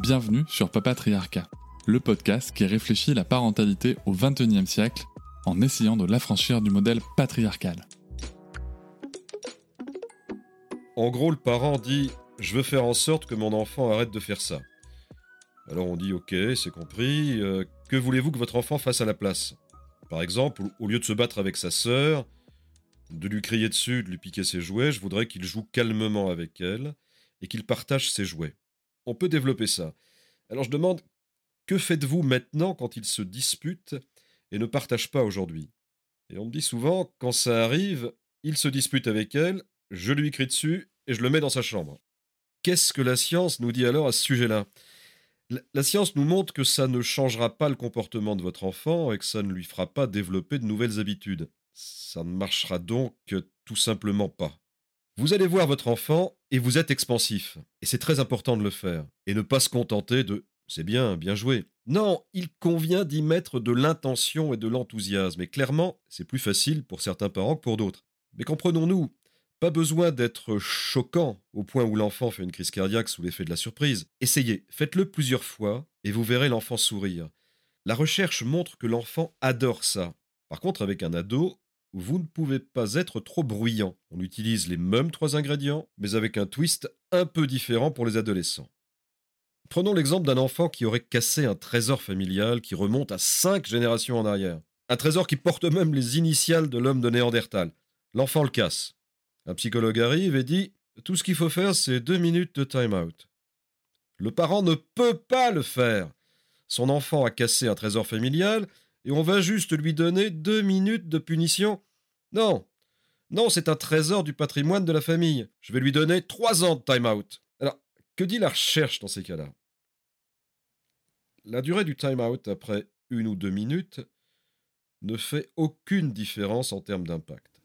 Bienvenue sur Papatriarcat le podcast qui réfléchit la parentalité au XXIe siècle en essayant de l'affranchir du modèle patriarcal. En gros, le parent dit Je veux faire en sorte que mon enfant arrête de faire ça. Alors on dit Ok, c'est compris. Euh, que voulez-vous que votre enfant fasse à la place? Par exemple, au lieu de se battre avec sa sœur, de lui crier dessus, de lui piquer ses jouets, je voudrais qu'il joue calmement avec elle et qu'il partage ses jouets. On peut développer ça. Alors je demande que faites-vous maintenant quand ils se disputent et ne partagent pas aujourd'hui? Et on me dit souvent, quand ça arrive, il se dispute avec elle, je lui crie dessus et je le mets dans sa chambre. Qu'est-ce que la science nous dit alors à ce sujet-là? La science nous montre que ça ne changera pas le comportement de votre enfant et que ça ne lui fera pas développer de nouvelles habitudes. Ça ne marchera donc tout simplement pas. Vous allez voir votre enfant et vous êtes expansif. Et c'est très important de le faire. Et ne pas se contenter de c'est bien, bien joué. Non, il convient d'y mettre de l'intention et de l'enthousiasme, et clairement, c'est plus facile pour certains parents que pour d'autres. Mais comprenons-nous, pas besoin d'être choquant au point où l'enfant fait une crise cardiaque sous l'effet de la surprise. Essayez, faites-le plusieurs fois, et vous verrez l'enfant sourire. La recherche montre que l'enfant adore ça. Par contre, avec un ado, vous ne pouvez pas être trop bruyant. On utilise les mêmes trois ingrédients, mais avec un twist un peu différent pour les adolescents. Prenons l'exemple d'un enfant qui aurait cassé un trésor familial qui remonte à cinq générations en arrière. Un trésor qui porte même les initiales de l'homme de Néandertal. L'enfant le casse. Un psychologue arrive et dit Tout ce qu'il faut faire, c'est deux minutes de time-out. Le parent ne peut pas le faire. Son enfant a cassé un trésor familial et on va juste lui donner deux minutes de punition. Non, non, c'est un trésor du patrimoine de la famille. Je vais lui donner trois ans de time-out. Alors, que dit la recherche dans ces cas-là? La durée du time-out après une ou deux minutes ne fait aucune différence en termes d'impact.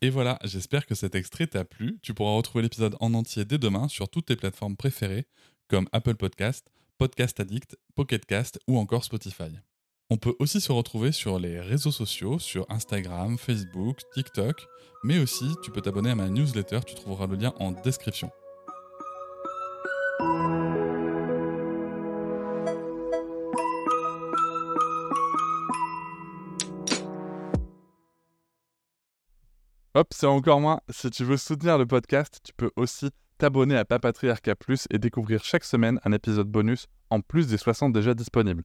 Et voilà, j'espère que cet extrait t'a plu. Tu pourras retrouver l'épisode en entier dès demain sur toutes tes plateformes préférées comme Apple Podcast, Podcast Addict, Pocket Cast ou encore Spotify. On peut aussi se retrouver sur les réseaux sociaux, sur Instagram, Facebook, TikTok, mais aussi tu peux t'abonner à ma newsletter, tu trouveras le lien en description. Hop, c'est encore moins. Si tu veux soutenir le podcast, tu peux aussi t'abonner à Papatriarca Plus et découvrir chaque semaine un épisode bonus en plus des 60 déjà disponibles.